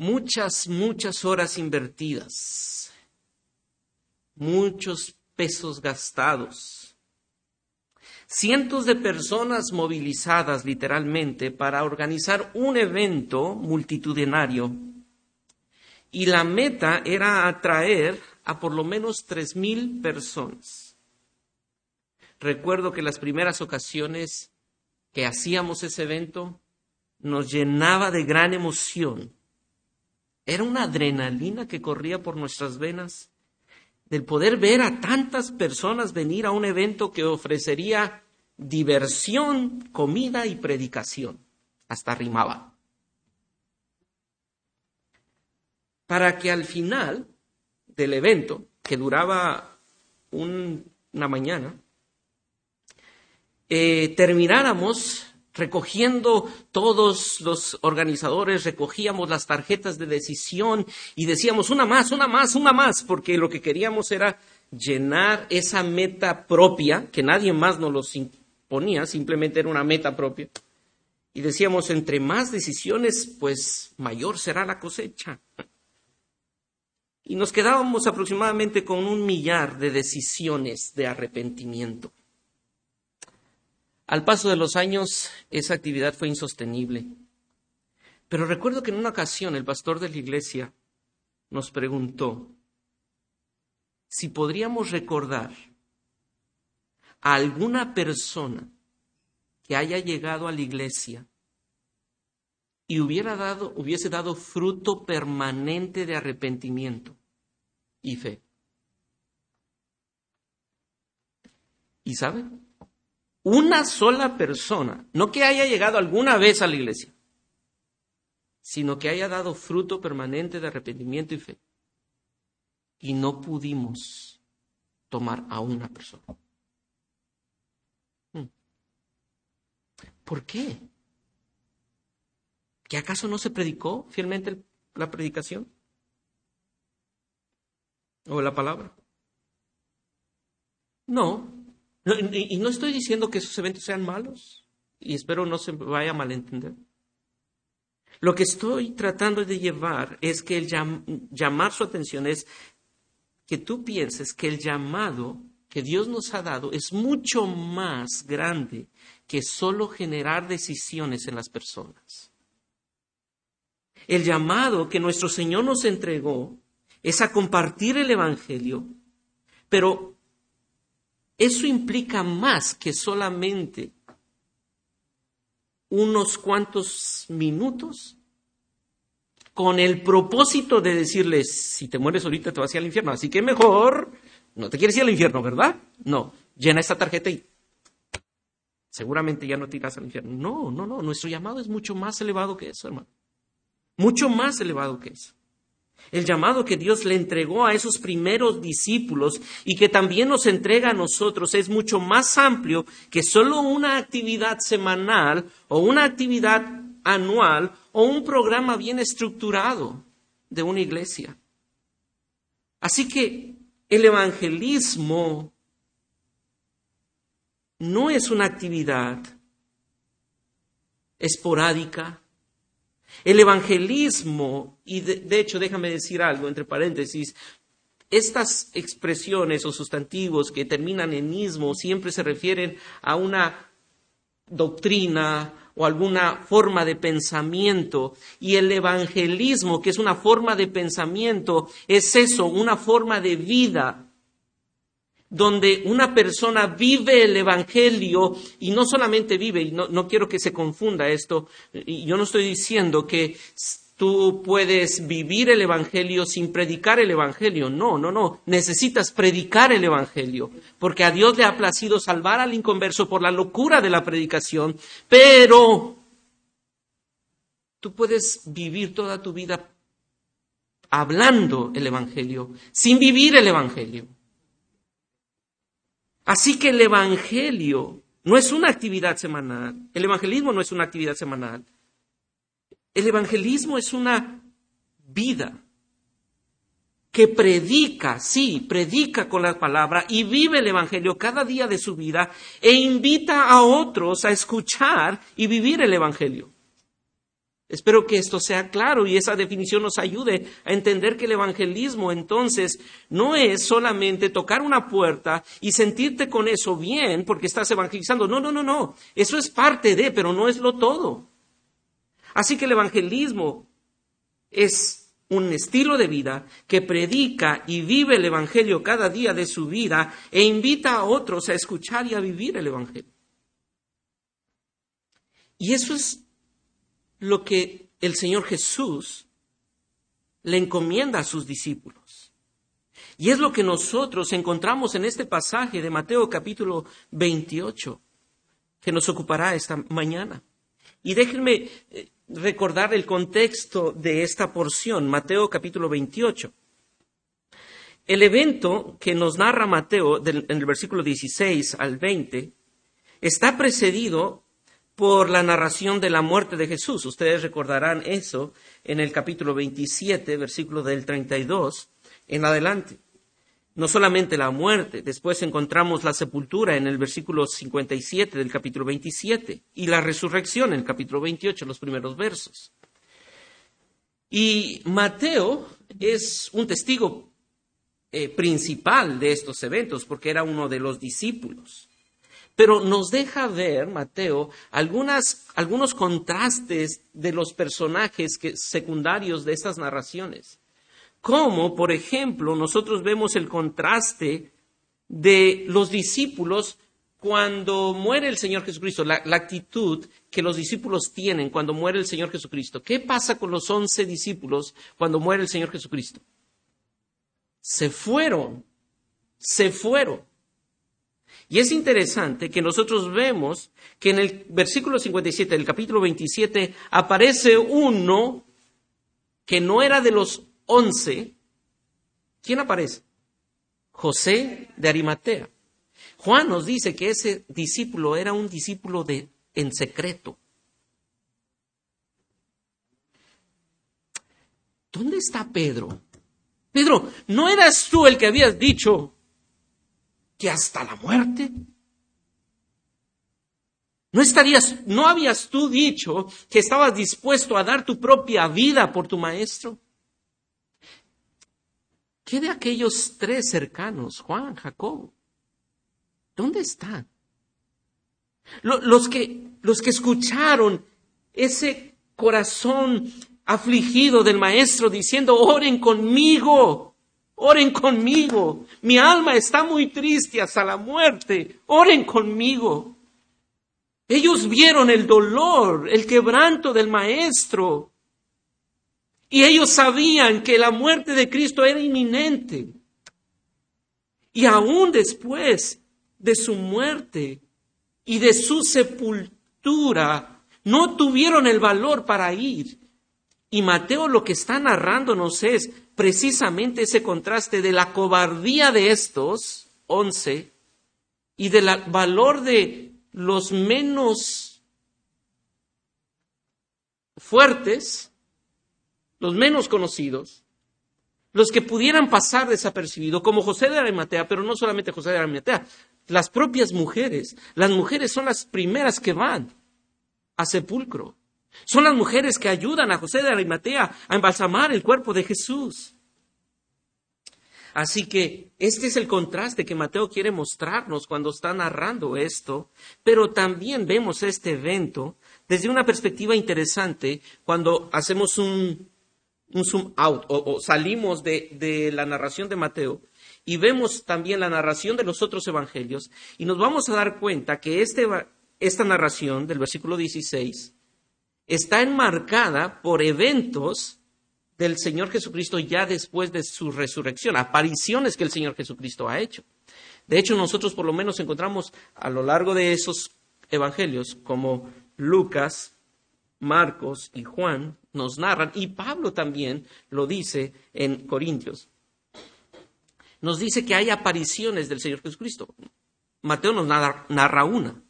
muchas, muchas horas invertidas, muchos pesos gastados, cientos de personas movilizadas literalmente para organizar un evento multitudinario y la meta era atraer a por lo menos tres mil personas. Recuerdo que las primeras ocasiones que hacíamos ese evento nos llenaba de gran emoción. Era una adrenalina que corría por nuestras venas del poder ver a tantas personas venir a un evento que ofrecería diversión, comida y predicación. Hasta rimaba. Para que al final del evento, que duraba una mañana, eh, termináramos recogiendo todos los organizadores, recogíamos las tarjetas de decisión y decíamos una más, una más, una más, porque lo que queríamos era llenar esa meta propia, que nadie más nos los imponía, simplemente era una meta propia. Y decíamos, entre más decisiones, pues mayor será la cosecha. Y nos quedábamos aproximadamente con un millar de decisiones de arrepentimiento. Al paso de los años, esa actividad fue insostenible. Pero recuerdo que en una ocasión el pastor de la iglesia nos preguntó si podríamos recordar a alguna persona que haya llegado a la iglesia y hubiera dado, hubiese dado fruto permanente de arrepentimiento y fe. ¿Y saben? Una sola persona, no que haya llegado alguna vez a la iglesia, sino que haya dado fruto permanente de arrepentimiento y fe. Y no pudimos tomar a una persona. Hmm. ¿Por qué? ¿Que acaso no se predicó fielmente la predicación? ¿O la palabra? No, y no estoy diciendo que esos eventos sean malos, y espero no se vaya a malentender. Lo que estoy tratando de llevar es que el llamar su atención es que tú pienses que el llamado que Dios nos ha dado es mucho más grande que solo generar decisiones en las personas. El llamado que nuestro Señor nos entregó es a compartir el Evangelio, pero eso implica más que solamente unos cuantos minutos con el propósito de decirles, si te mueres ahorita te vas al infierno, así que mejor, no te quieres ir al infierno, ¿verdad? No, llena esta tarjeta y seguramente ya no te irás al infierno. No, no, no, nuestro llamado es mucho más elevado que eso, hermano. Mucho más elevado que eso. El llamado que Dios le entregó a esos primeros discípulos y que también nos entrega a nosotros es mucho más amplio que solo una actividad semanal o una actividad anual o un programa bien estructurado de una iglesia. Así que el evangelismo no es una actividad esporádica, el evangelismo, y de, hecho déjame decir algo entre paréntesis, estas expresiones o sustantivos que terminan en ismo siempre se refieren a una doctrina o alguna forma de pensamiento. Y el evangelismo, que es una forma de pensamiento, es eso, una forma de vida donde una persona vive el Evangelio y no solamente vive, y no, quiero que se confunda esto, y yo no estoy diciendo que tú puedes vivir el Evangelio sin predicar el Evangelio. No, no, no. Necesitas predicar el Evangelio, porque a Dios le ha placido salvar al inconverso por la locura de la predicación, pero tú puedes vivir toda tu vida hablando el Evangelio sin vivir el Evangelio. Así que el Evangelio no es una actividad semanal. El evangelismo no es una actividad semanal. El evangelismo es una vida que predica, sí, predica con la palabra y vive el Evangelio cada día de su vida e invita a otros a escuchar y vivir el Evangelio. Espero que esto sea claro y esa definición nos ayude a entender que el evangelismo entonces no es solamente tocar una puerta y sentirte con eso bien porque estás evangelizando. No, no, no, no. Eso es parte de, pero no es lo todo. Así que el evangelismo es un estilo de vida que predica y vive el evangelio cada día de su vida e invita a otros a escuchar y a vivir el evangelio. Y eso es lo que el Señor Jesús le encomienda a sus discípulos. Y es lo que nosotros encontramos en este pasaje de Mateo capítulo 28, que nos ocupará esta mañana. Y déjenme eh, recordar el contexto de esta porción, Mateo capítulo 28. El evento que nos narra Mateo en el versículo 16 al 20 está precedido por la narración de la muerte de Jesús. Ustedes recordarán eso en el capítulo 27, versículo del 32 en adelante. No solamente la muerte, después encontramos la sepultura en el versículo 57 del capítulo 27 y la resurrección en el capítulo 28, los primeros versos. Y Mateo es un testigo eh, principal de estos eventos porque era uno de los discípulos pero nos deja ver, Mateo, algunos contrastes de los personajes secundarios de estas narraciones. Como, por ejemplo, nosotros vemos el contraste de los discípulos cuando muere el Señor Jesucristo, la, la, actitud que los discípulos tienen cuando muere el Señor Jesucristo. ¿Qué pasa con los once discípulos cuando muere el Señor Jesucristo? Se fueron, se fueron. Y es interesante que nosotros vemos que en el versículo 57 del capítulo 27 aparece uno que no era de los once. ¿Quién aparece? José de Arimatea. Juan nos dice que ese discípulo era un discípulo de, en secreto. ¿Dónde está Pedro? Pedro, ¿no eras tú el que habías dicho que hasta la muerte. ¿No estarías, no habías tú dicho que estabas dispuesto a dar tu propia vida por tu maestro? ¿Qué de aquellos tres cercanos, Juan, Jacob? ¿Dónde están? Los que, los que escucharon ese corazón afligido del maestro diciendo, oren conmigo. Oren conmigo. Mi alma está muy triste hasta la muerte. Oren conmigo. Ellos vieron el dolor, el quebranto del Maestro. Y ellos sabían que la muerte de Cristo era inminente. Y aún después de su muerte y de su sepultura, no tuvieron el valor para ir. Y Mateo lo que está narrándonos es, precisamente ese contraste de la cobardía de estos, once, y del valor de los menos fuertes, los menos conocidos, los que pudieran pasar desapercibidos, como José de Arimatea, pero no solamente José de Arimatea, las propias mujeres. Las mujeres son las primeras que van a sepulcro. Son las mujeres que ayudan a José de Arimatea a embalsamar el cuerpo de Jesús. Así que este es el contraste que Mateo quiere mostrarnos cuando está narrando esto, pero también vemos este evento desde una perspectiva interesante cuando hacemos un, zoom out o, salimos de, la narración de Mateo y vemos también la narración de los otros evangelios y nos vamos a dar cuenta que este, esta narración del versículo 16 está enmarcada por eventos del Señor Jesucristo ya después de su resurrección, apariciones que el Señor Jesucristo ha hecho. De hecho, nosotros por lo menos encontramos a lo largo de esos evangelios, como Lucas, Marcos y Juan nos narran, y Pablo también lo dice en Corintios, nos dice que hay apariciones del Señor Jesucristo. Mateo nos narra, una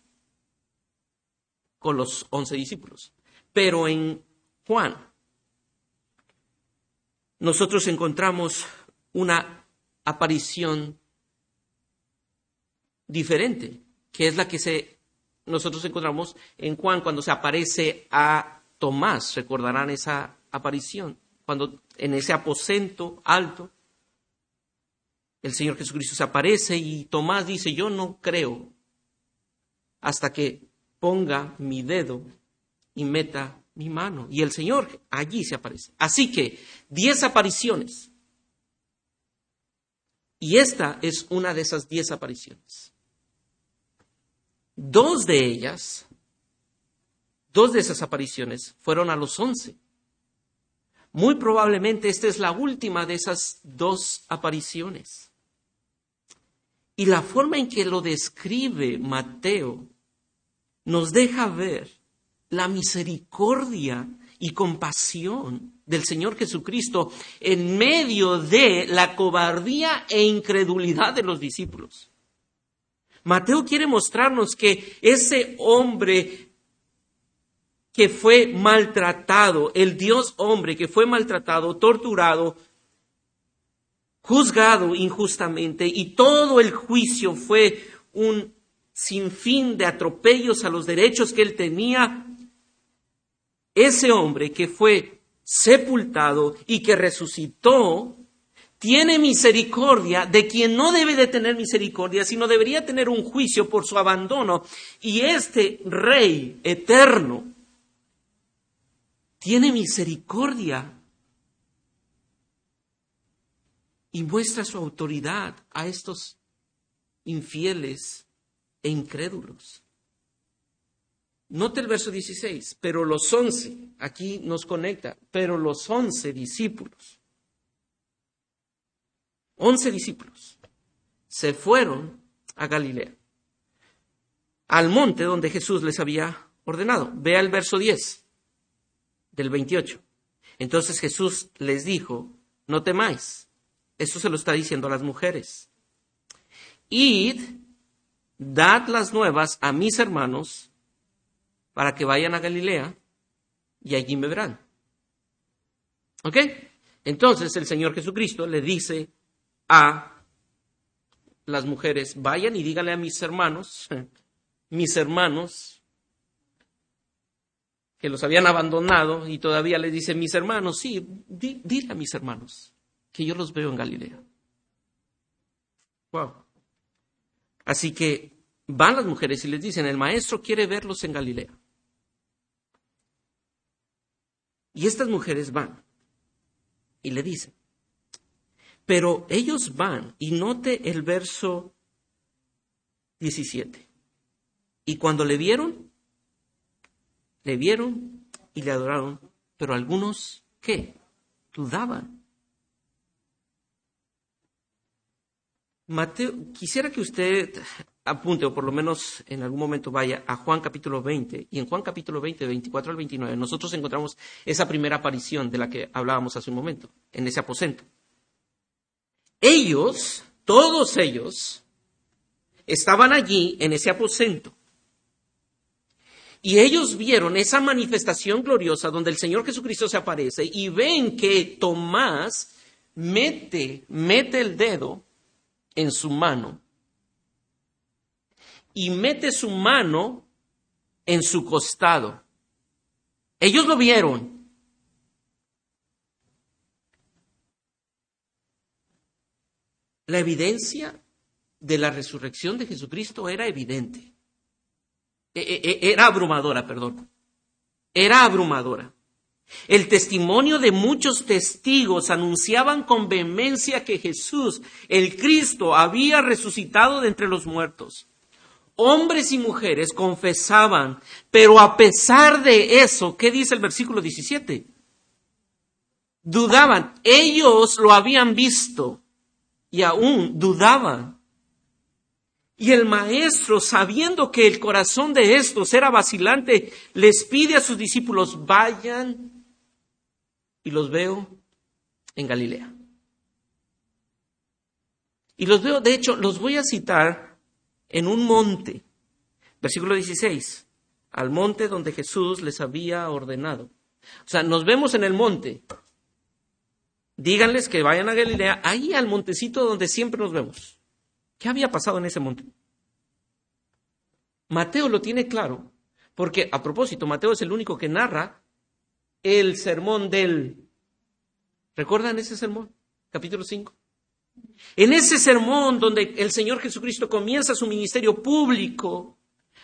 con los once discípulos. Pero en Juan nosotros encontramos una aparición diferente, que es la que se, nosotros encontramos en Juan cuando se aparece a Tomás. Recordarán esa aparición, cuando en ese aposento alto el Señor Jesucristo se aparece y Tomás dice, yo no creo hasta que ponga mi dedo y meta mi mano. Y el Señor allí se aparece. Así que diez apariciones. Y esta es una de esas diez apariciones. Dos de ellas, dos de esas apariciones fueron a los once. Muy probablemente esta es la última de esas dos apariciones. Y la forma en que lo describe Mateo nos deja ver la misericordia y compasión del Señor Jesucristo en medio de la cobardía e incredulidad de los discípulos. Mateo quiere mostrarnos que ese hombre que fue maltratado, el Dios hombre que fue maltratado, torturado, juzgado injustamente y todo el juicio fue un sinfín de atropellos a los derechos que él tenía, ese hombre que fue sepultado y que resucitó, tiene misericordia de quien no debe de tener misericordia, sino debería tener un juicio por su abandono. Y este Rey eterno tiene misericordia y muestra su autoridad a estos infieles e incrédulos. Note el verso 16, pero los once, aquí nos conecta, pero los once discípulos, once discípulos, se fueron a Galilea, al monte donde Jesús les había ordenado. Vea el verso 10 del 28. Entonces Jesús les dijo, no temáis, esto se lo está diciendo a las mujeres. Id, dad las nuevas a mis hermanos para que vayan a Galilea y allí me verán. ¿Ok? Entonces el Señor Jesucristo le dice a las mujeres, vayan y díganle a mis hermanos, mis hermanos, que los habían abandonado y todavía le dice, mis hermanos, sí, dile a mis hermanos que yo los veo en Galilea. Wow. Así que van las mujeres y les dicen, el maestro quiere verlos en Galilea. Y estas mujeres van y le dicen, pero ellos van, y note el verso 17. Y cuando le vieron, le vieron y le adoraron, pero algunos, ¿qué? Dudaban. Mateo, quisiera que usted apunte, o por lo menos en algún momento vaya a Juan capítulo 20, y en Juan capítulo 20, 24 al 29, nosotros encontramos esa primera aparición de la que hablábamos hace un momento, en ese aposento. Ellos, todos ellos, estaban allí en ese aposento. Y ellos vieron esa manifestación gloriosa donde el Señor Jesucristo se aparece y ven que Tomás mete, mete el dedo en su mano y mete su mano en su costado. Ellos lo vieron. La evidencia de la resurrección de Jesucristo era evidente. E, e, e, era abrumadora, perdón. Era abrumadora. El testimonio de muchos testigos anunciaban con vehemencia que Jesús, el Cristo, había resucitado de entre los muertos. Hombres y mujeres confesaban, pero a pesar de eso, ¿qué dice el versículo 17? Dudaban, ellos lo habían visto y aún dudaban. Y el maestro, sabiendo que el corazón de estos era vacilante, les pide a sus discípulos, vayan y los veo en Galilea. Y los veo, de hecho, los voy a citar en un monte. Versículo 16, al monte donde Jesús les había ordenado. O sea, nos vemos en el monte. Díganles que vayan a Galilea, ahí al montecito donde siempre nos vemos. ¿Qué había pasado en ese monte? Mateo lo tiene claro, porque a propósito, Mateo es el único que narra el sermón del... ¿Recuerdan ese sermón? Capítulo 5. En ese sermón donde el Señor Jesucristo comienza su ministerio público,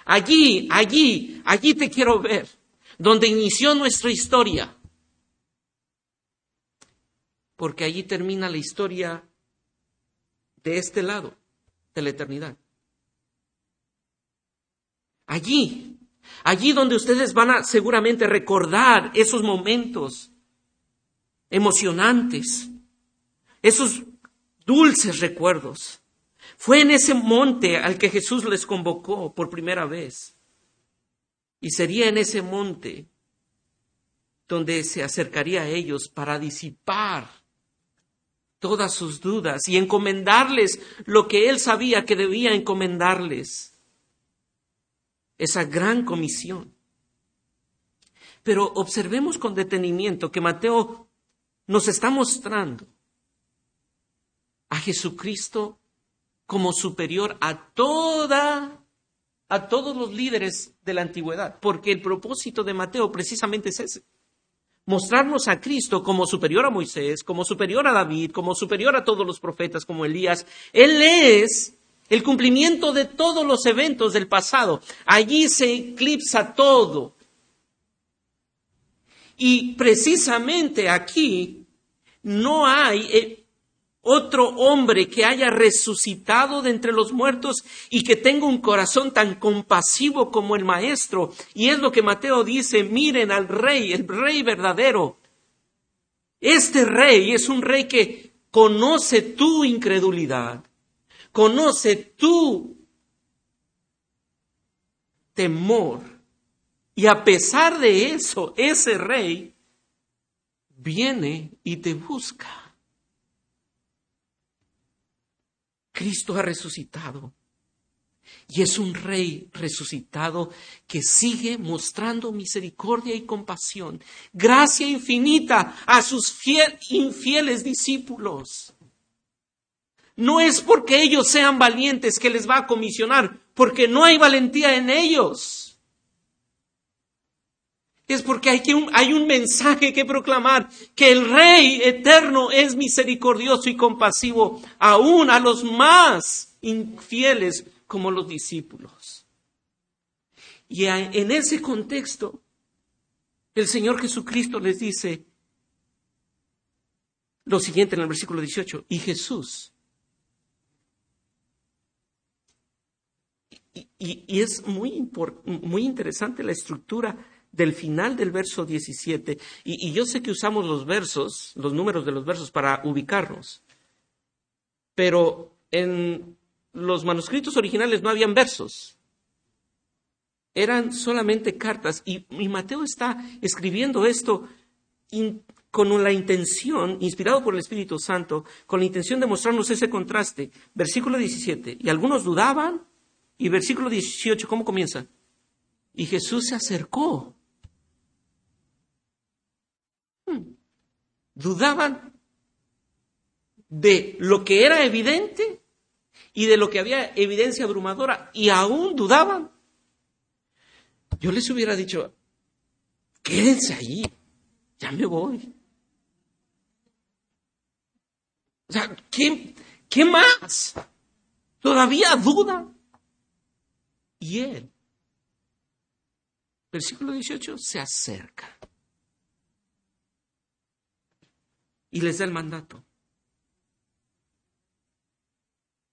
allí, allí, allí te quiero ver, donde inició nuestra historia. Porque allí termina la historia de este lado de la eternidad. Allí, allí donde ustedes van a seguramente recordar esos momentos emocionantes, esos dulces recuerdos. Fue en ese monte al que Jesús les convocó por primera vez. Y sería en ese monte donde se acercaría a ellos para disipar todas sus dudas y encomendarles lo que él sabía que debía encomendarles. Esa gran comisión. Pero observemos con detenimiento que Mateo nos está mostrando a Jesucristo como superior a toda a todos los líderes de la antigüedad, porque el propósito de Mateo precisamente es ese. Mostrarnos a Cristo como superior a Moisés, como superior a David, como superior a todos los profetas, como Elías. Él es el cumplimiento de todos los eventos del pasado. Allí se eclipsa todo. Y precisamente aquí no hay otro hombre que haya resucitado de entre los muertos y que tenga un corazón tan compasivo como el Maestro. Y es lo que Mateo dice, miren al rey, el rey verdadero. Este rey es un rey que conoce tu incredulidad, conoce tu temor. Y a pesar de eso, ese rey viene y te busca. Cristo ha resucitado. Y es un rey resucitado que sigue mostrando misericordia y compasión, gracia infinita a sus infieles discípulos. No es porque ellos sean valientes que les va a comisionar, porque no hay valentía en ellos es porque hay, un, hay un mensaje que proclamar, que el Rey eterno es misericordioso y compasivo aún a los más infieles como los discípulos. Y en ese contexto, el Señor Jesucristo les dice lo siguiente en el versículo 18, y Jesús. Y, y es muy, muy interesante la estructura del final del verso 17. Y, yo sé que usamos los versos, los números de los versos para ubicarnos, pero en los manuscritos originales no habían versos. Eran solamente cartas y, Mateo está escribiendo esto con la intención, inspirado por el Espíritu Santo, con la intención de mostrarnos ese contraste. Versículo 17. Y algunos dudaban. Y versículo 18, ¿cómo comienza? Y Jesús se acercó dudaban de lo que era evidente y de lo que había evidencia abrumadora y aún dudaban. Yo les hubiera dicho, quédense ahí, ya me voy. O sea, ¿qué, qué más? Todavía duda. Y él, versículo 18, se acerca. Y les da el mandato.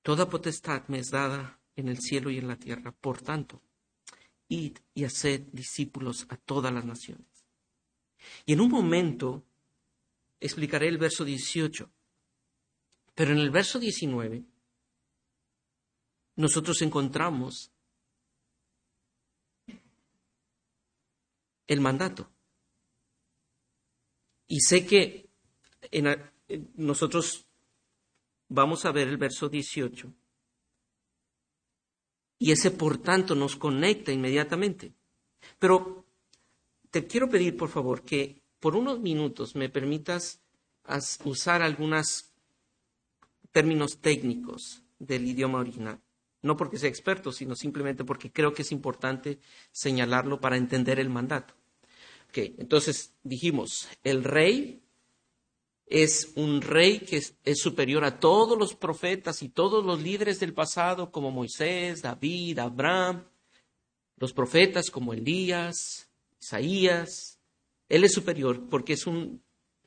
Toda potestad me es dada en el cielo y en la tierra. Por tanto, id y haced discípulos a todas las naciones. Y en un momento explicaré el verso 18. Pero en el verso 19 nosotros encontramos el mandato. Y sé que nosotros vamos a ver el verso 18. Y ese por tanto nos conecta inmediatamente. Pero te quiero pedir, por favor, que por unos minutos me permitas usar algunos términos técnicos del idioma original. No porque sea experto, sino simplemente porque creo que es importante señalarlo para entender el mandato. Ok, entonces dijimos, el rey es un rey que es, superior a todos los profetas y todos los líderes del pasado, como Moisés, David, Abraham, los profetas como Elías, Isaías. Él es superior porque es un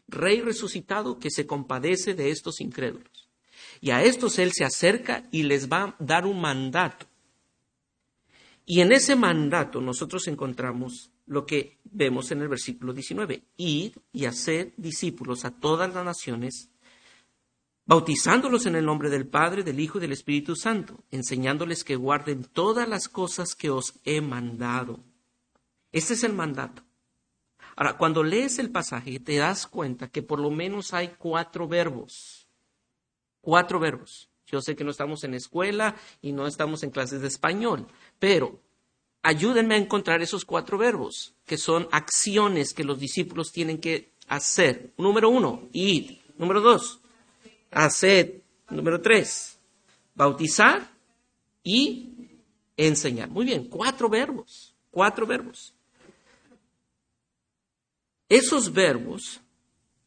rey resucitado que se compadece de estos incrédulos. Y a estos Él se acerca y les va a dar un mandato. Y en ese mandato nosotros encontramos lo que vemos en el versículo 19. Id y haced discípulos a todas las naciones, bautizándolos en el nombre del Padre, del Hijo y del Espíritu Santo, enseñándoles que guarden todas las cosas que os he mandado. Este es el mandato. Ahora, cuando lees el pasaje, te das cuenta que por lo menos hay cuatro verbos. Cuatro verbos. Yo sé que no estamos en escuela y no estamos en clases de español, pero ayúdenme a encontrar esos cuatro verbos, que son acciones que los discípulos tienen que hacer. Número uno, ir. Número dos, hacer. Número tres, bautizar y enseñar. Muy bien, cuatro verbos, cuatro verbos. Esos verbos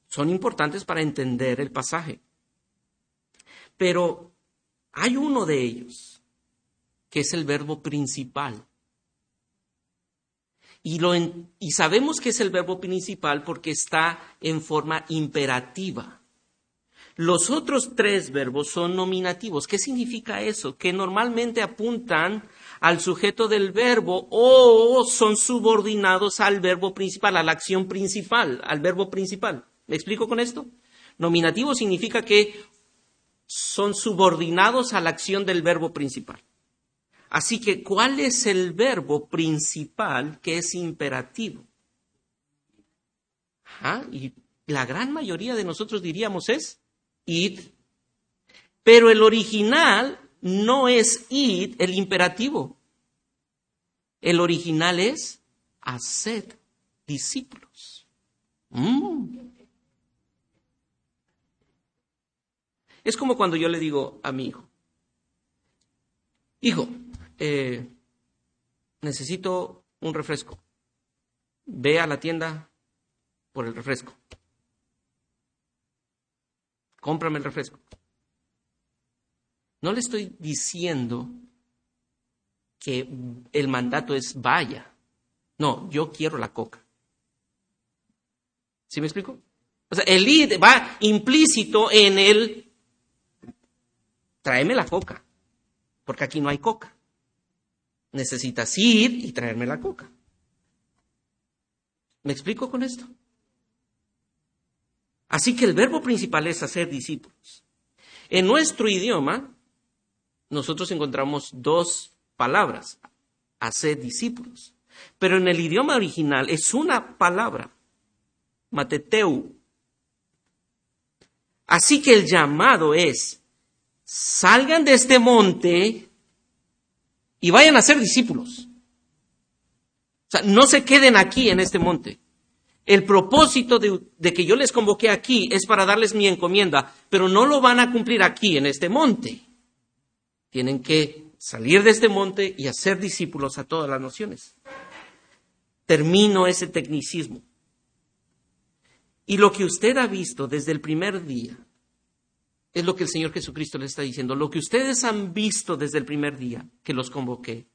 son importantes para entender el pasaje. Pero hay uno de ellos que es el verbo principal. Y, sabemos que es el verbo principal porque está en forma imperativa. Los otros tres verbos son nominativos. ¿Qué significa eso? Que normalmente apuntan al sujeto del verbo o son subordinados al verbo principal, a la acción principal, al verbo principal. ¿Me explico con esto? Nominativo significa que son subordinados a la acción del verbo principal. Así que, ¿cuál es el verbo principal que es imperativo? y la gran mayoría de nosotros diríamos es id. Pero el original no es id, el imperativo. El original es haced discípulos. Mm. Es como cuando yo le digo a mi hijo, hijo, eh, necesito un refresco. Ve a la tienda por el refresco. Cómprame el refresco. No le estoy diciendo que el mandato es vaya. No, yo quiero la coca. ¿Sí me explico? O sea, el id va implícito en el tráeme la coca, porque aquí no hay coca necesitas ir y traerme la coca. ¿Me explico con esto? Así que el verbo principal es hacer discípulos. En nuestro idioma, nosotros encontramos dos palabras, hacer discípulos. Pero en el idioma original es una palabra, mateteu. Así que el llamado es, salgan de este monte y vayan a ser discípulos. O sea, no se queden aquí en este monte. El propósito de, de, que yo les convoqué aquí es para darles mi encomienda, pero no lo van a cumplir aquí en este monte. Tienen que salir de este monte y hacer discípulos a todas las naciones. Termino ese tecnicismo. Y lo que usted ha visto desde el primer día es lo que el Señor Jesucristo le está diciendo. Lo que ustedes han visto desde el primer día que los convoqué,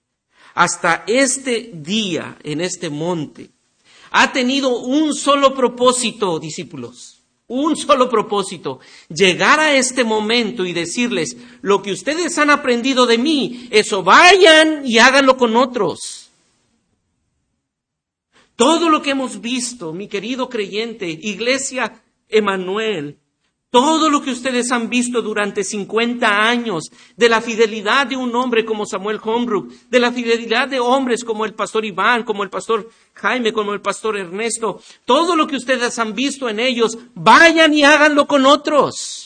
hasta este día en este monte, ha tenido un solo propósito, discípulos. Un solo propósito, llegar a este momento y decirles, lo que ustedes han aprendido de mí, eso vayan y háganlo con otros. Todo lo que hemos visto, mi querido creyente, iglesia Emanuel, todo lo que ustedes han visto durante 50 años de la fidelidad de un hombre como Samuel Holmbrook, de la fidelidad de hombres como el pastor Iván, como el pastor Jaime, como el pastor Ernesto, todo lo que ustedes han visto en ellos, vayan y háganlo con otros.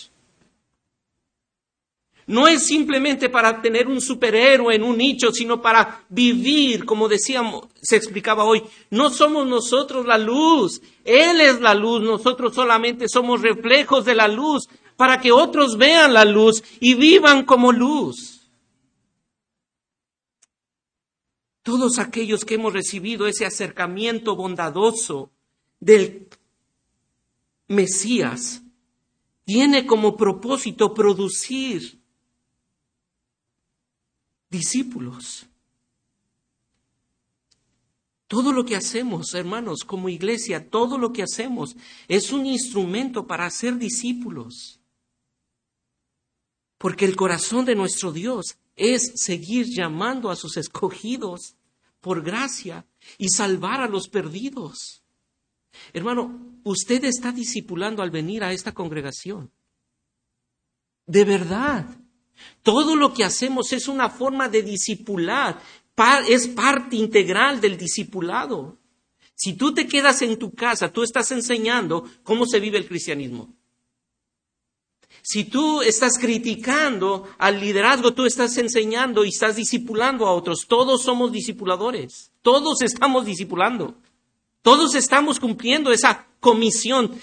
No es simplemente para tener un superhéroe en un nicho, sino para vivir, como decíamos, se explicaba hoy. No somos nosotros la luz, Él es la luz, nosotros solamente somos reflejos de la luz, para que otros vean la luz y vivan como luz. todos aquellos que hemos recibido ese acercamiento bondadoso del Mesías, tiene como propósito producir discípulos. Todo lo que hacemos, hermanos, como iglesia, todo lo que hacemos es un instrumento para hacer discípulos. Porque el corazón de nuestro Dios es seguir llamando a sus escogidos por gracia y salvar a los perdidos. Hermano, usted está discipulando al venir a esta congregación. De verdad. Todo lo que hacemos es una forma de discipular, es parte integral del discipulado. Si tú te quedas en tu casa, tú estás enseñando cómo se vive el cristianismo. Si tú estás criticando al liderazgo, tú estás enseñando y estás discipulando a otros. Todos somos discipuladores. Todos estamos discipulando. Todos estamos cumpliendo esa comisión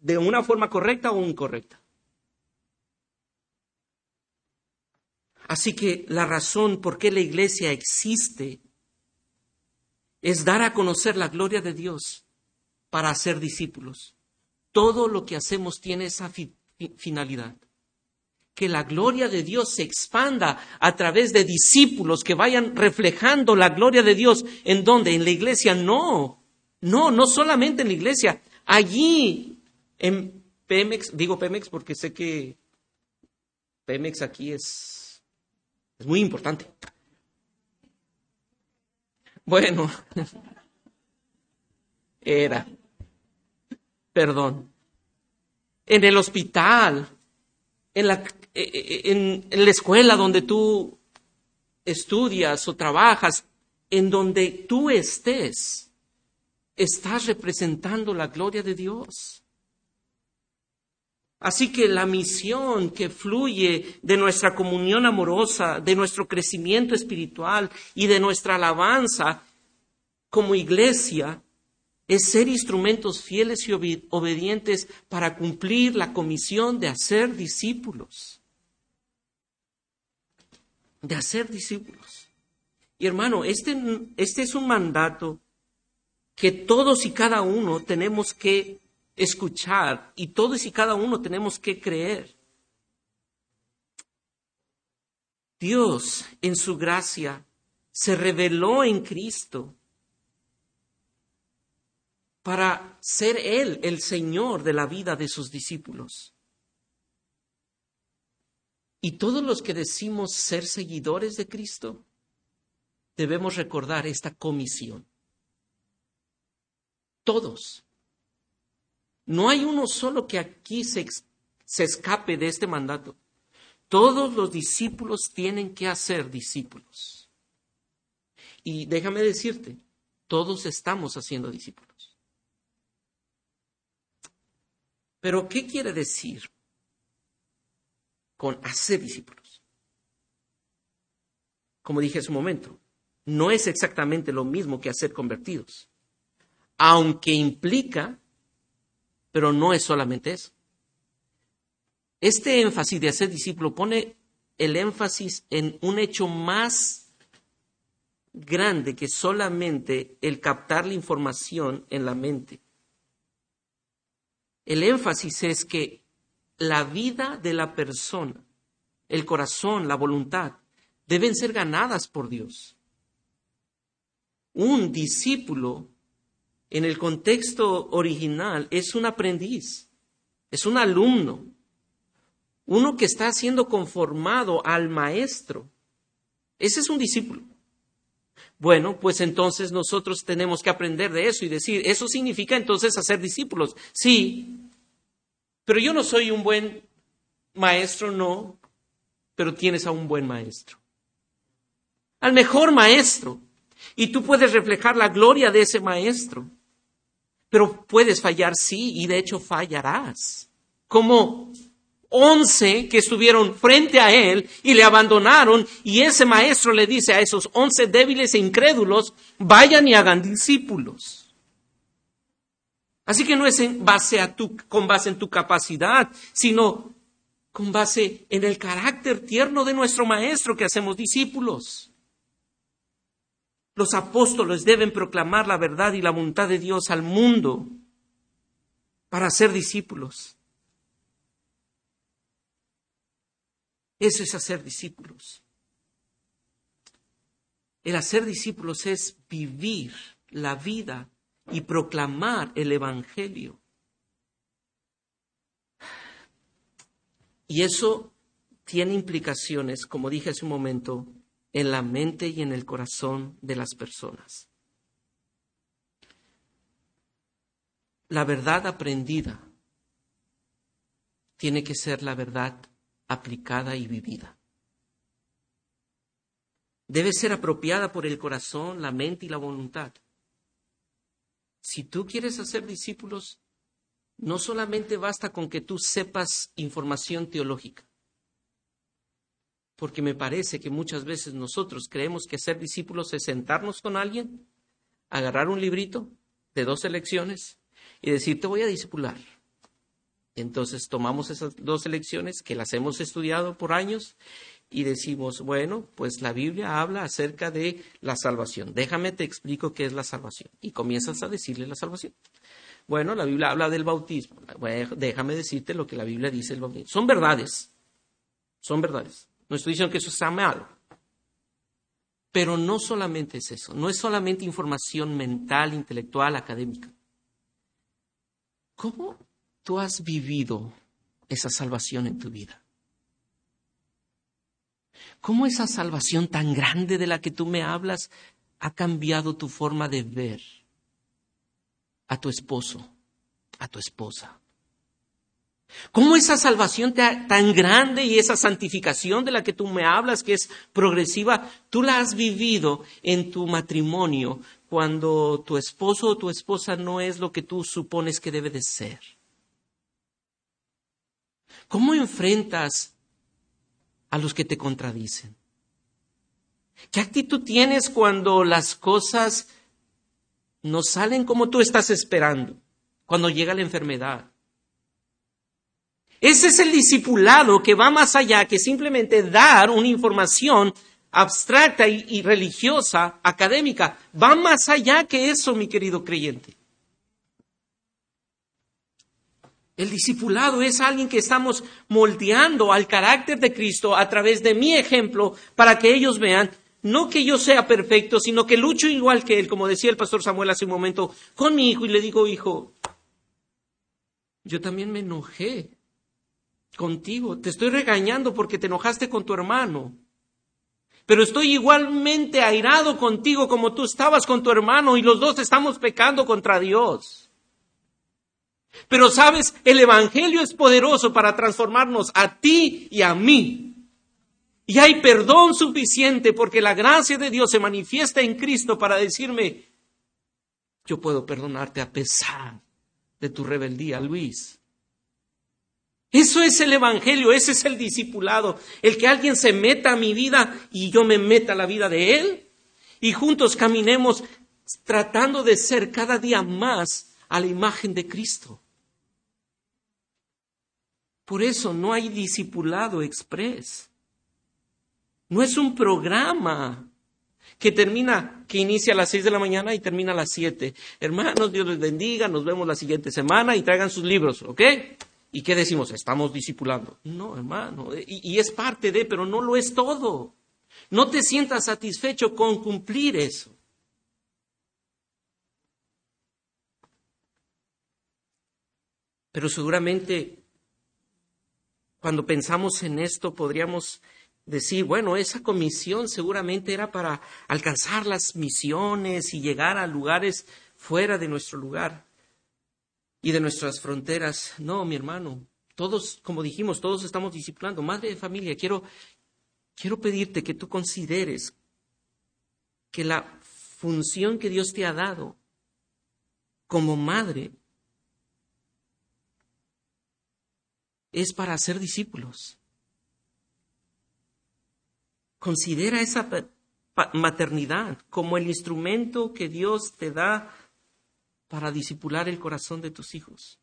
de una forma correcta o incorrecta. Así que la razón por qué la iglesia existe es dar a conocer la gloria de Dios para hacer discípulos. Todo lo que hacemos tiene esa finalidad. Que la gloria de Dios se expanda a través de discípulos que vayan reflejando la gloria de Dios. ¿En dónde? En la iglesia. No, no, no solamente en la iglesia. Allí, en Pemex, digo Pemex porque sé que Pemex aquí es es muy importante. Bueno, era, perdón, en el hospital, en la, en, la escuela donde tú estudias o trabajas, en donde tú estés, estás representando la gloria de Dios. Así que la misión que fluye de nuestra comunión amorosa, de nuestro crecimiento espiritual y de nuestra alabanza como iglesia es ser instrumentos fieles y obedientes para cumplir la comisión de hacer discípulos. De hacer discípulos. Y hermano, este, este es un mandato que todos y cada uno tenemos que escuchar y todos y cada uno tenemos que creer. Dios en su gracia se reveló en Cristo para ser Él el Señor de la vida de sus discípulos. Y todos los que decimos ser seguidores de Cristo, debemos recordar esta comisión. Todos. No hay uno solo que aquí se, escape de este mandato. Todos los discípulos tienen que hacer discípulos. Y déjame decirte, todos estamos haciendo discípulos. Pero, ¿qué quiere decir con hacer discípulos? Como dije hace un momento, no es exactamente lo mismo que hacer convertidos, aunque implica pero no es solamente eso. Este énfasis de hacer discípulo pone el énfasis en un hecho más grande que solamente el captar la información en la mente. El énfasis es que la vida de la persona, el corazón, la voluntad, deben ser ganadas por Dios. Un discípulo en el contexto original es un aprendiz, es un alumno, uno que está siendo conformado al maestro. Ese es un discípulo. Bueno, pues entonces nosotros tenemos que aprender de eso y decir, eso significa entonces hacer discípulos. Sí, pero yo no soy un buen maestro, no, pero tienes a un buen maestro. Al mejor maestro. Y tú puedes reflejar la gloria de ese maestro. Pero puedes fallar, sí, y de hecho fallarás. Como once que estuvieron frente a él y le abandonaron, y ese maestro le dice a esos once débiles e incrédulos, vayan y hagan discípulos. Así que no es en base a tu, con base en tu capacidad, sino con base en el carácter tierno de nuestro maestro que hacemos discípulos. Los apóstoles deben proclamar la verdad y la voluntad de Dios al mundo para ser discípulos. Eso es hacer discípulos. El hacer discípulos es vivir la vida y proclamar el Evangelio. Y eso tiene implicaciones, como dije hace un momento, en la mente y en el corazón de las personas. La verdad aprendida tiene que ser la verdad aplicada y vivida. Debe ser apropiada por el corazón, la mente y la voluntad. Si tú quieres hacer discípulos, no solamente basta con que tú sepas información teológica, porque me parece que muchas veces nosotros creemos que ser discípulos es sentarnos con alguien, agarrar un librito de dos elecciones y decir, te voy a discipular. Entonces tomamos esas dos elecciones que las hemos estudiado por años y decimos, bueno, pues la Biblia habla acerca de la salvación. Déjame te explico qué es la salvación. Y comienzas a decirle la salvación. Bueno, la Biblia habla del bautismo. déjame decirte lo que la Biblia dice del bautismo. Son verdades. Son verdades. No estoy diciendo que eso sea malo. Pero no solamente es eso. No es solamente información mental, intelectual, académica. ¿Cómo tú has vivido esa salvación en tu vida? ¿Cómo esa salvación tan grande de la que tú me hablas ha cambiado tu forma de ver a tu esposo, a tu esposa? ¿Cómo esa salvación tan grande y esa santificación de la que tú me hablas, que es progresiva, tú la has vivido en tu matrimonio cuando tu esposo o tu esposa no es lo que tú supones que debe de ser? ¿Cómo enfrentas a los que te contradicen? ¿Qué actitud tienes cuando las cosas no salen como tú estás esperando? Cuando llega la enfermedad. Ese es el discipulado que va más allá que simplemente dar una información abstracta y, y, religiosa, académica. Va más allá que eso, mi querido creyente. El discipulado es alguien que estamos moldeando al carácter de Cristo a través de mi ejemplo para que ellos vean, no que yo sea perfecto, sino que lucho igual que él, como decía el pastor Samuel hace un momento, con mi hijo y le digo, hijo, yo también me enojé contigo, te estoy regañando porque te enojaste con tu hermano, pero estoy igualmente airado contigo como tú estabas con tu hermano y los dos estamos pecando contra Dios. Pero sabes, el Evangelio es poderoso para transformarnos a ti y a mí. Y hay perdón suficiente porque la gracia de Dios se manifiesta en Cristo para decirme, yo puedo perdonarte a pesar de tu rebeldía, Luis. Eso es el Evangelio, ese es el discipulado, el que alguien se meta a mi vida y yo me meta a la vida de él y juntos caminemos tratando de ser cada día más a la imagen de Cristo. Por eso no hay discipulado express. No es un programa que termina, que inicia a las seis de la mañana y termina a las siete. Hermanos, Dios les bendiga, nos vemos la siguiente semana y traigan sus libros, ¿ok? ¿Y qué decimos? Estamos discipulando. No, hermano, y, y es parte de, pero no lo es todo. No te sientas satisfecho con cumplir eso. Pero seguramente cuando pensamos en esto, podríamos decir, bueno, esa comisión seguramente era para alcanzar las misiones y llegar a lugares fuera de nuestro lugar y de nuestras fronteras. No, mi hermano, todos, como dijimos, todos estamos disciplinando. Madre de familia, quiero, quiero pedirte que tú consideres que la función que Dios te ha dado como madre es para ser discípulos. Considera esa maternidad como el instrumento que Dios te da para disipular el corazón de tus hijos.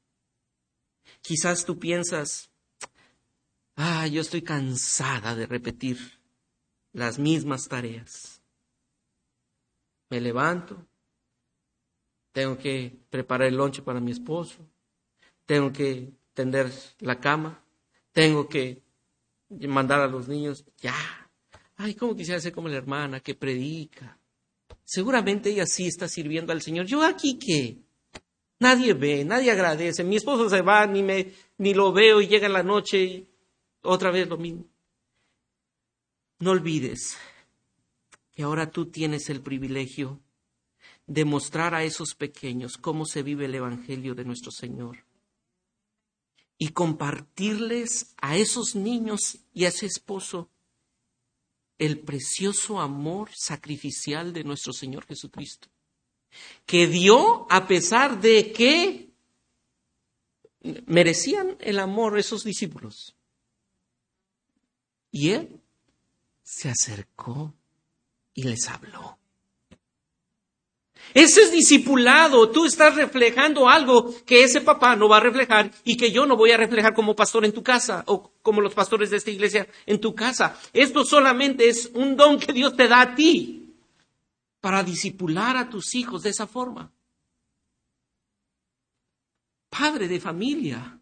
Quizás tú piensas, ah, yo estoy cansada de repetir las mismas tareas. me levanto, tengo que preparar el lonche para mi esposo, tengo que tender la cama, tengo que mandar a los niños, ya. Ay, cómo quisiera ser como la hermana que predica. Seguramente ella sí está sirviendo al Señor. Yo aquí qué? Nadie ve, nadie agradece. Mi esposo se va, ni me, ni lo veo y llega en la noche y otra vez lo mismo. No olvides que ahora tú tienes el privilegio de mostrar a esos pequeños cómo se vive el Evangelio de nuestro Señor y compartirles a esos niños y a ese esposo el precioso amor sacrificial de nuestro Señor Jesucristo, que dio a pesar de que merecían el amor esos discípulos. Y Él se acercó y les habló. Ese es discipulado. Tú estás reflejando algo que ese papá no va a reflejar y que yo no voy a reflejar como pastor en tu casa o como los pastores de esta iglesia en tu casa. Esto solamente es un don que Dios te da a ti para discipular a tus hijos de esa forma. Padre de familia,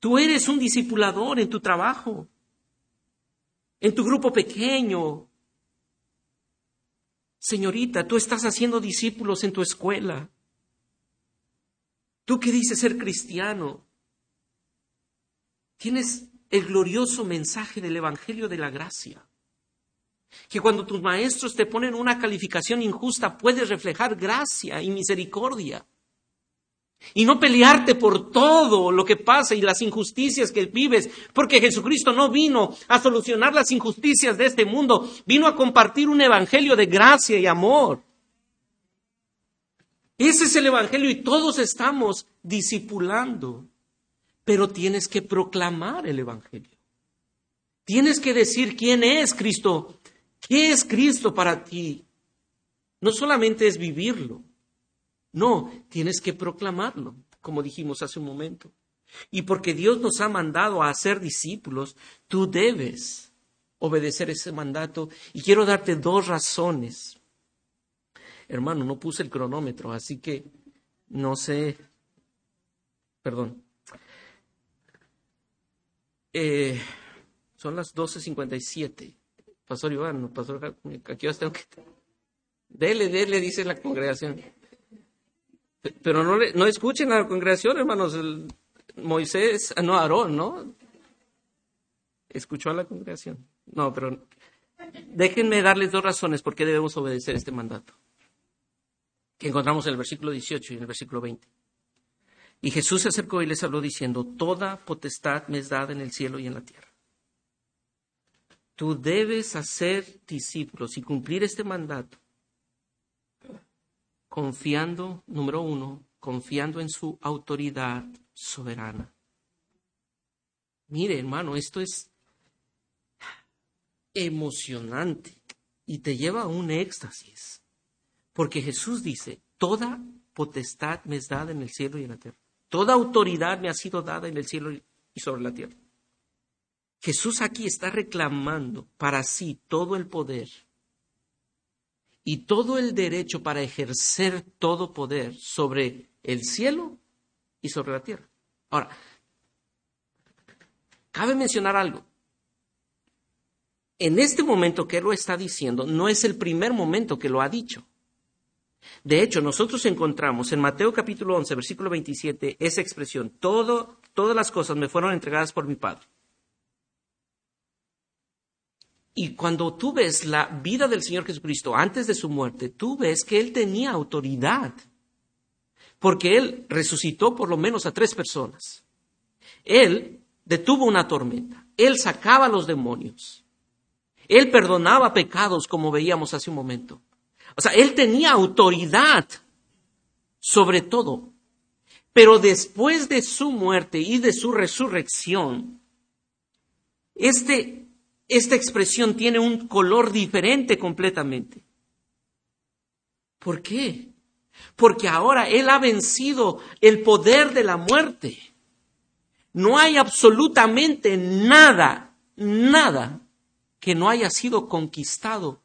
tú eres un discipulador en tu trabajo, en tu grupo pequeño, Señorita, tú estás haciendo discípulos en tu escuela. Tú que dices ser cristiano, tienes el glorioso mensaje del Evangelio de la Gracia. Que cuando tus maestros te ponen una calificación injusta, puedes reflejar gracia y misericordia. Y no pelearte por todo lo que pasa y las injusticias que vives, porque Jesucristo no vino a solucionar las injusticias de este mundo, vino a compartir un evangelio de gracia y amor. Ese es el evangelio y todos estamos discipulando, pero tienes que proclamar el evangelio. Tienes que decir quién es Cristo, qué es Cristo para ti. No solamente es vivirlo, no, tienes que proclamarlo, como dijimos hace un momento. Y porque Dios nos ha mandado a ser discípulos, tú debes obedecer ese mandato. Y quiero darte dos razones. Hermano, no puse el cronómetro, así que no sé. Perdón. Eh, son las 12.57. Pastor Iván, Pastor, aquí tengo que... Dele, dele, dice la congregación. Pero no, no escuchen a la congregación, hermanos. Moisés, no, Aarón, ¿no? Escuchó a la congregación. No, pero déjenme darles dos razones por qué debemos obedecer este mandato. Que encontramos en el versículo 18 y en el versículo 20. Y Jesús se acercó y les habló diciendo, Toda potestad me es dada en el cielo y en la tierra. Tú debes hacer discípulos y cumplir este mandato confiando, número uno, confiando en su autoridad soberana. Mire, hermano, esto es emocionante y te lleva a un éxtasis, porque Jesús dice, toda potestad me es dada en el cielo y en la tierra. Toda autoridad me ha sido dada en el cielo y sobre la tierra. Jesús aquí está reclamando para sí todo el poder y todo el derecho para ejercer todo poder sobre el cielo y sobre la tierra. Ahora, cabe mencionar algo. En este momento que lo está diciendo, no es el primer momento que lo ha dicho. De hecho, nosotros encontramos en Mateo capítulo 11, versículo 27, esa expresión, todas las cosas me fueron entregadas por mi Padre. Y cuando tú ves la vida del Señor Jesucristo antes de su muerte, tú ves que Él tenía autoridad, porque Él resucitó por lo menos a tres personas. Él detuvo una tormenta, Él sacaba a los demonios, Él perdonaba pecados como veíamos hace un momento. O sea, Él tenía autoridad sobre todo. Pero después de su muerte y de su resurrección, este esta expresión tiene un color diferente completamente. ¿Por qué? Porque ahora Él ha vencido el poder de la muerte. No hay absolutamente nada, nada que no haya sido conquistado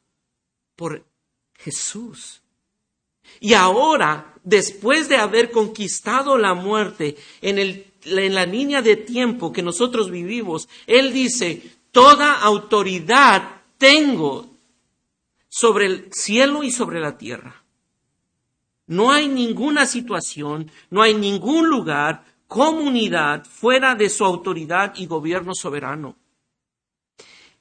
por Jesús. Y ahora, después de haber conquistado la muerte en, en la línea de tiempo que nosotros vivimos, Él dice, toda autoridad tengo sobre el cielo y sobre la tierra. No hay ninguna situación, no hay ningún lugar, comunidad fuera de su autoridad y gobierno soberano.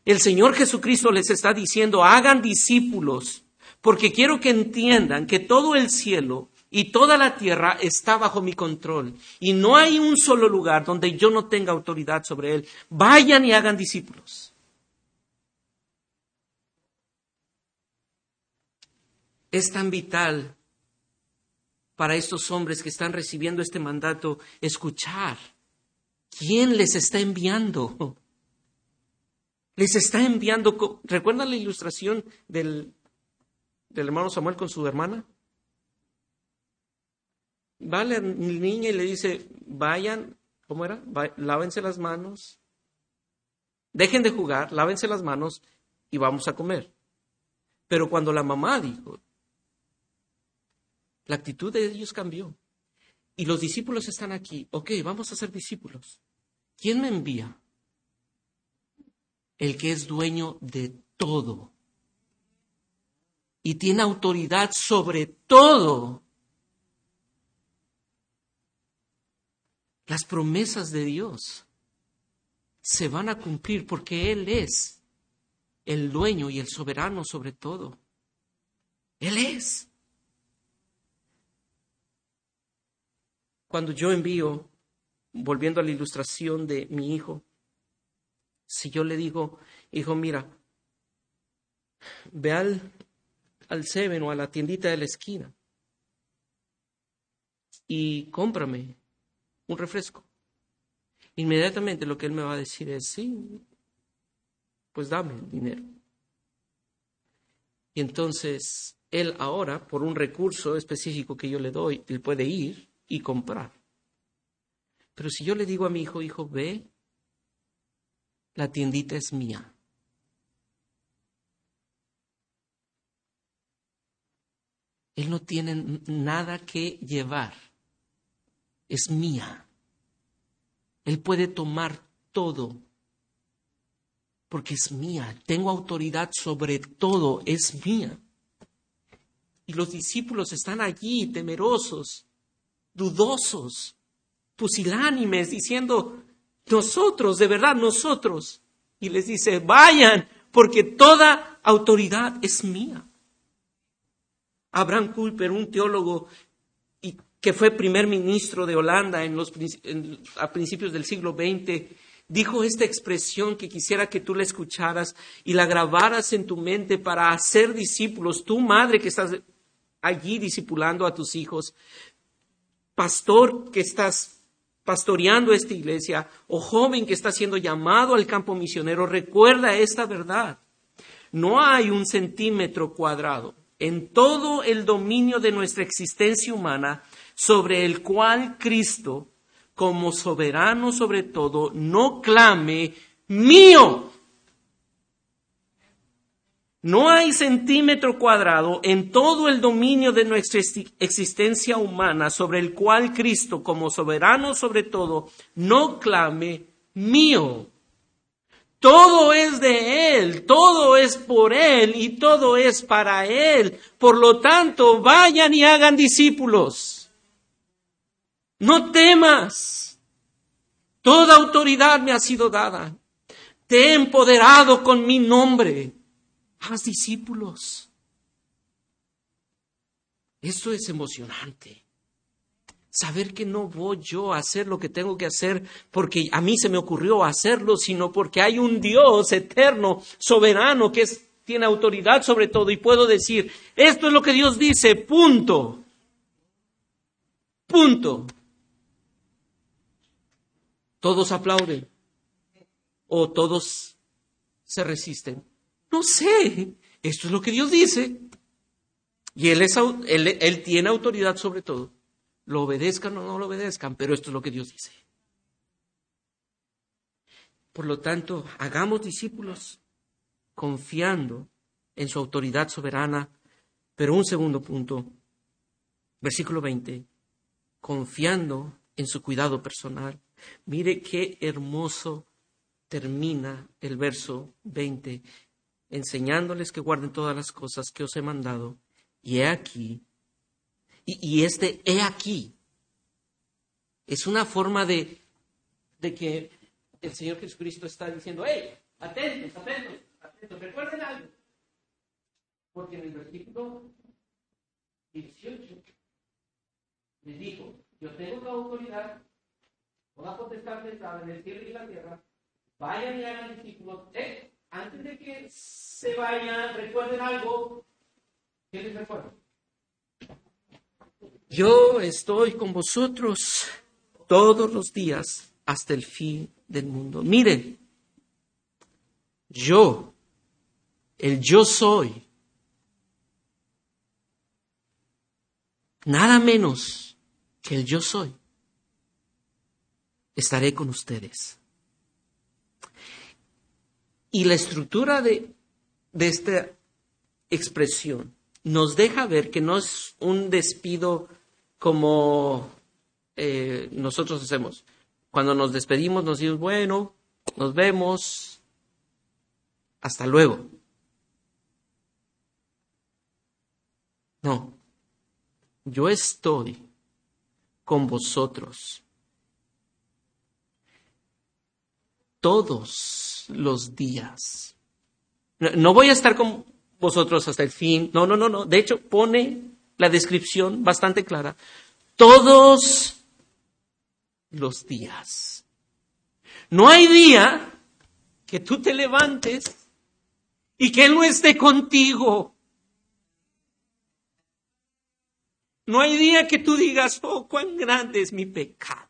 El Señor Jesucristo les está diciendo, hagan discípulos, porque quiero que entiendan que todo el cielo y toda la tierra está bajo mi control. Y no hay un solo lugar donde yo no tenga autoridad sobre él. Vayan y hagan discípulos. Es tan vital para estos hombres que están recibiendo este mandato escuchar quién les está enviando. Les está enviando. ¿Recuerdan la ilustración del, del hermano Samuel con su hermana? Va la niña y le dice, vayan, ¿cómo era? lávense las manos, dejen de jugar, lávense las manos y vamos a comer. Pero cuando la mamá dijo, la actitud de ellos cambió. Y los discípulos están aquí. Ok, vamos a ser discípulos. ¿Quién me envía? El que es dueño de todo. Y tiene autoridad sobre todo. Las promesas de Dios se van a cumplir porque Él es el dueño y el soberano sobre todo. Él es. Cuando yo envío, volviendo a la ilustración de mi hijo, si yo le digo, hijo, mira, ve al, al Seven o a la tiendita de la esquina y cómprame un refresco. Inmediatamente lo que él me va a decir es, sí, pues dame el dinero. Y entonces él ahora, por un recurso específico que yo le doy, él puede ir y comprar. Pero si yo le digo a mi hijo, hijo, ve, la tiendita es mía. Él no tiene nada que llevar. Es mía. Él puede tomar todo porque es mía. Tengo autoridad sobre todo. Es mía. Y los discípulos están allí temerosos dudosos, pusilánimes, diciendo, nosotros, de verdad, nosotros. Y les dice, vayan, porque toda autoridad es mía. Abraham Kuyper, un teólogo y que fue primer ministro de Holanda en los, a principios del siglo XX, dijo esta expresión que quisiera que tú la escucharas y la grabaras en tu mente para hacer discípulos. Tu madre que estás allí discipulando a tus hijos, pastor que estás pastoreando esta iglesia o joven que está siendo llamado al campo misionero, recuerda esta verdad. No hay un centímetro cuadrado en todo el dominio de nuestra existencia humana sobre el cual Cristo, como soberano sobre todo, no clame mío. No hay centímetro cuadrado en todo el dominio de nuestra existencia humana sobre el cual Cristo, como soberano sobre todo, no clame mío. Todo es de Él, todo es por Él y todo es para Él. Por lo tanto, vayan y hagan discípulos. No temas. Toda autoridad me ha sido dada. Te he empoderado con mi nombre haz discípulos. Esto es emocionante. Saber que no voy yo a hacer lo que tengo que hacer porque a mí se me ocurrió hacerlo, sino porque hay un Dios eterno, soberano, que tiene autoridad sobre todo y puedo decir, esto es lo que Dios dice, punto. Punto. Todos aplauden o todos se resisten. No sé, esto es lo que Dios dice. Y él, es, él, tiene autoridad sobre todo. Lo obedezcan o no lo obedezcan, pero esto es lo que Dios dice. Por lo tanto, hagamos discípulos confiando en su autoridad soberana. Pero un segundo punto, Versículo 20. Confiando en su cuidado personal. Mire qué hermoso termina el verso 20, enseñándoles que guarden todas las cosas que os he mandado. Y he aquí, y, este he aquí, es una forma de, de que el Señor Jesucristo está diciendo, hey, atentos, atentos, atentos, recuerden algo. Porque en el versículo 18 les dijo, yo tengo la autoridad, toda potestad está en el cielo y en la tierra, vayan y hagan discípulos. Eh, antes de que se vayan, recuerden algo. ¿Qué les recuerdo? Yo estoy con vosotros todos los días hasta el fin del mundo. Miren, yo, el yo soy, nada menos que el yo soy, estaré con ustedes. Y la estructura de, de esta expresión nos deja ver que no es un despido como eh, nosotros hacemos. Cuando nos despedimos nos decimos, bueno, nos vemos, hasta luego. No, yo estoy con vosotros todos los días. No voy a estar con vosotros hasta el fin. No, no, no, no. De hecho, pone la descripción bastante clara. Todos los días. No hay día que tú te levantes y que Él no esté contigo. No hay día que tú digas, oh, cuán grande es mi pecado.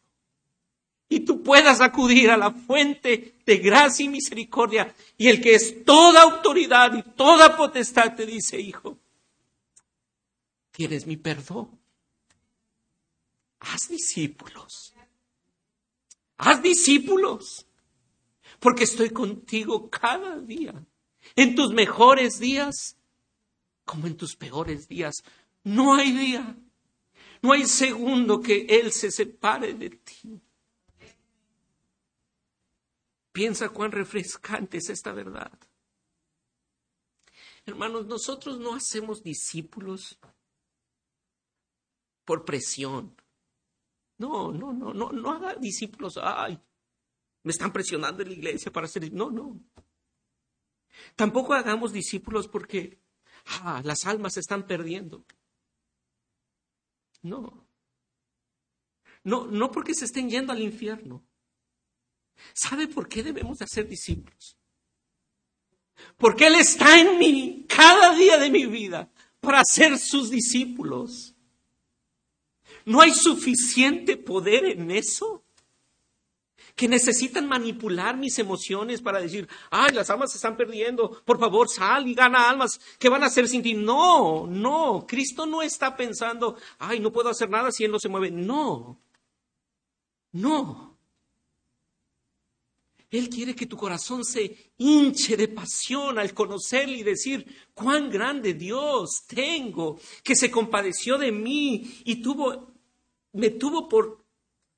Y tú puedas acudir a la fuente de gracia y misericordia. Y el que es toda autoridad y toda potestad te dice, hijo, tienes mi perdón. Haz discípulos. Haz discípulos. Porque estoy contigo cada día. En tus mejores días como en tus peores días. No hay día. No hay segundo que Él se separe de ti. Piensa cuán refrescante es esta verdad. Hermanos, nosotros no hacemos discípulos por presión. No, no, no, no, no haga discípulos. Ay, me están presionando en la iglesia para hacer. No, no. Tampoco hagamos discípulos porque ah, las almas se están perdiendo. No. No, no porque se estén yendo al infierno. ¿Sabe por qué debemos de hacer discípulos? Porque Él está en mí cada día de mi vida para ser sus discípulos. ¿No hay suficiente poder en eso? Que necesitan manipular mis emociones para decir, ay, las almas se están perdiendo, por favor sal y gana almas, ¿qué van a hacer sin ti? No, no, Cristo no está pensando, ay, no puedo hacer nada si Él no se mueve. No, no. Él quiere que tu corazón se hinche de pasión al conocerle y decir, cuán grande Dios tengo, que se compadeció de mí y tuvo me tuvo por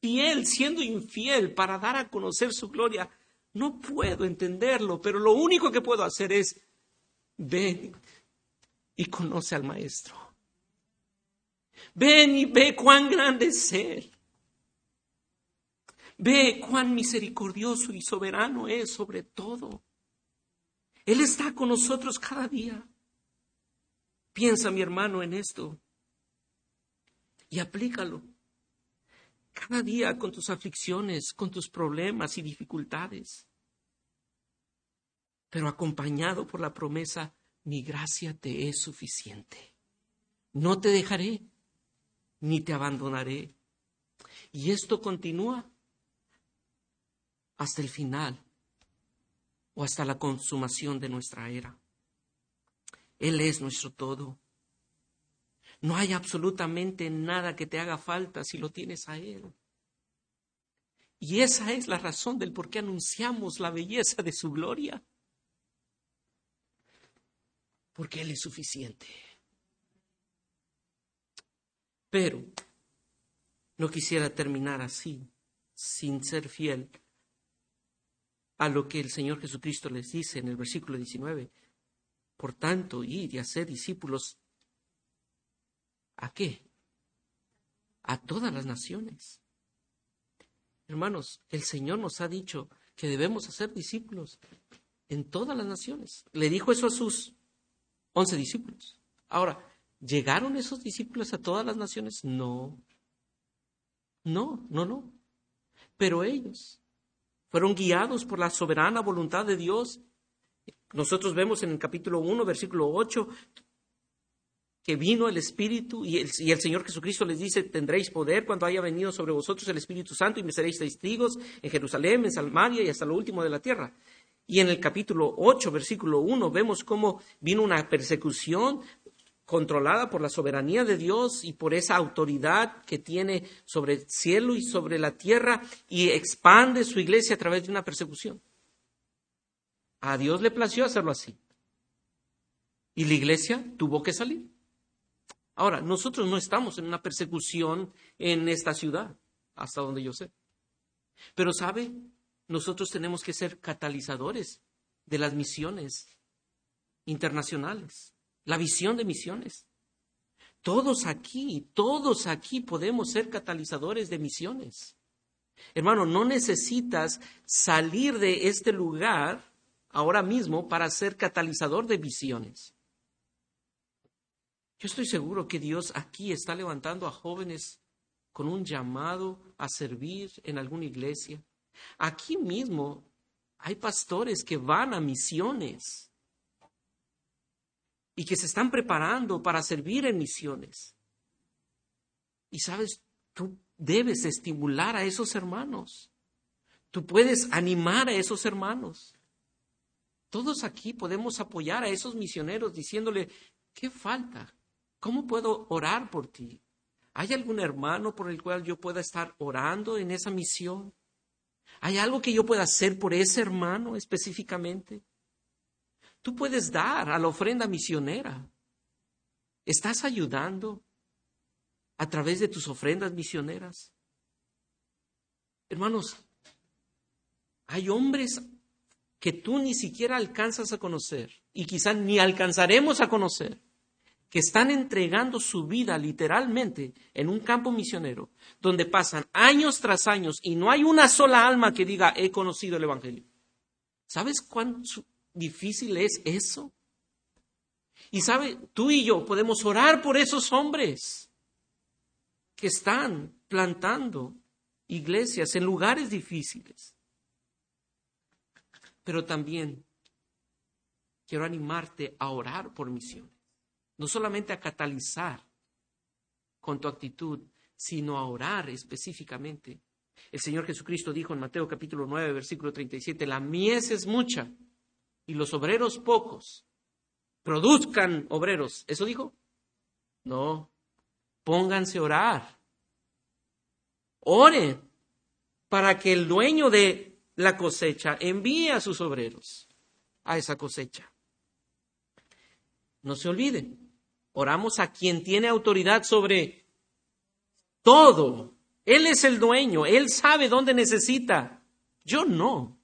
fiel, siendo infiel, para dar a conocer su gloria. No puedo entenderlo, pero lo único que puedo hacer es, ven y conoce al Maestro. Ven y ve cuán grande es Él. Ve cuán misericordioso y soberano es sobre todo. Él está con nosotros cada día. Piensa, mi hermano, en esto y aplícalo cada día con tus aflicciones, con tus problemas y dificultades, pero acompañado por la promesa, mi gracia te es suficiente. No te dejaré, ni te abandonaré. Y esto continúa hasta el final o hasta la consumación de nuestra era. Él es nuestro todo. No hay absolutamente nada que te haga falta si lo tienes a Él. Y esa es la razón del por qué anunciamos la belleza de su gloria. Porque Él es suficiente. Pero no quisiera terminar así, sin ser fiel a lo que el Señor Jesucristo les dice en el versículo 19. Por tanto, id y hacer discípulos. ¿A qué? A todas las naciones. Hermanos, el Señor nos ha dicho que debemos hacer discípulos en todas las naciones. Le dijo eso a sus once discípulos. Ahora, ¿llegaron esos discípulos a todas las naciones? No. No, no, no. Pero ellos fueron guiados por la soberana voluntad de Dios. Nosotros vemos en el capítulo 1, versículo 8, que vino el Espíritu y el, Señor Jesucristo les dice, tendréis poder cuando haya venido sobre vosotros el Espíritu Santo y me seréis testigos en Jerusalén, en Samaria y hasta lo último de la tierra. Y en el capítulo 8, versículo 1, vemos cómo vino una persecución controlada por la soberanía de Dios y por esa autoridad que tiene sobre el cielo y sobre la tierra y expande su iglesia a través de una persecución. A Dios le plació hacerlo así. Y la iglesia tuvo que salir. Ahora, nosotros no estamos en una persecución en esta ciudad, hasta donde yo sé. Pero, ¿sabe? Nosotros tenemos que ser catalizadores de las misiones internacionales, la visión de misiones. Todos aquí, todos aquí podemos ser catalizadores de misiones. Hermano, no necesitas salir de este lugar ahora mismo para ser catalizador de visiones. Yo estoy seguro que Dios aquí está levantando a jóvenes con un llamado a servir en alguna iglesia. Aquí mismo hay pastores que van a misiones y que se están preparando para servir en misiones. Y sabes, tú debes estimular a esos hermanos. Tú puedes animar a esos hermanos. Todos aquí podemos apoyar a esos misioneros diciéndole, ¿qué falta? ¿Cómo puedo orar por ti? ¿Hay algún hermano por el cual yo pueda estar orando en esa misión? ¿Hay algo que yo pueda hacer por ese hermano específicamente? Tú puedes dar a la ofrenda misionera. ¿Estás ayudando a través de tus ofrendas misioneras? Hermanos, hay hombres que tú ni siquiera alcanzas a conocer y quizás ni alcanzaremos a conocer, que están entregando su vida literalmente en un campo misionero, donde pasan años tras años y no hay una sola alma que diga, he conocido el Evangelio. ¿Sabes cuán difícil es eso? Y sabe, tú y yo podemos orar por esos hombres que están plantando iglesias en lugares difíciles. Pero también quiero animarte a orar por misiones no solamente a catalizar con tu actitud, sino a orar específicamente. El Señor Jesucristo dijo en Mateo capítulo 9, versículo 37, la mies es mucha y los obreros pocos. Produzcan obreros. ¿Eso dijo? No. Pónganse a orar. Oren para que el dueño de la cosecha envíe a sus obreros a esa cosecha. No se olviden, Oramos a quien tiene autoridad sobre todo. Él es el dueño, Él sabe dónde necesita. Yo no.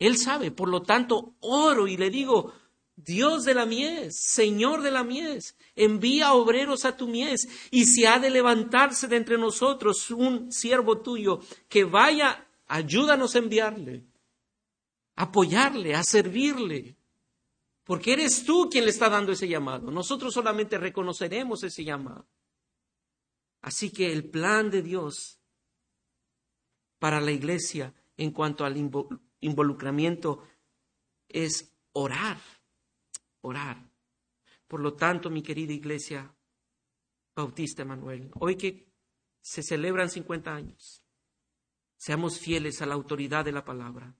Él sabe, por lo tanto, oro y le digo, Dios de la mies, Señor de la mies, envía obreros a tu mies y si ha de levantarse de entre nosotros un siervo tuyo que vaya, ayúdanos a enviarle, apoyarle, a servirle. Porque eres tú quien le está dando ese llamado. Nosotros solamente reconoceremos ese llamado. Así que el plan de Dios para la iglesia en cuanto al involucramiento es orar, orar. Por lo tanto, mi querida iglesia Bautista Manuel, hoy que se celebran 50 años, seamos fieles a la autoridad de la palabra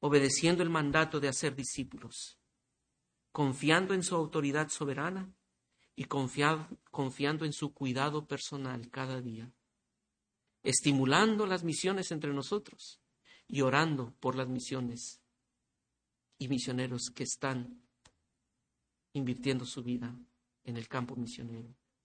obedeciendo el mandato de hacer discípulos, confiando en su autoridad soberana y confiando en su cuidado personal cada día, estimulando las misiones entre nosotros y orando por las misiones y misioneros que están invirtiendo su vida en el campo misionero.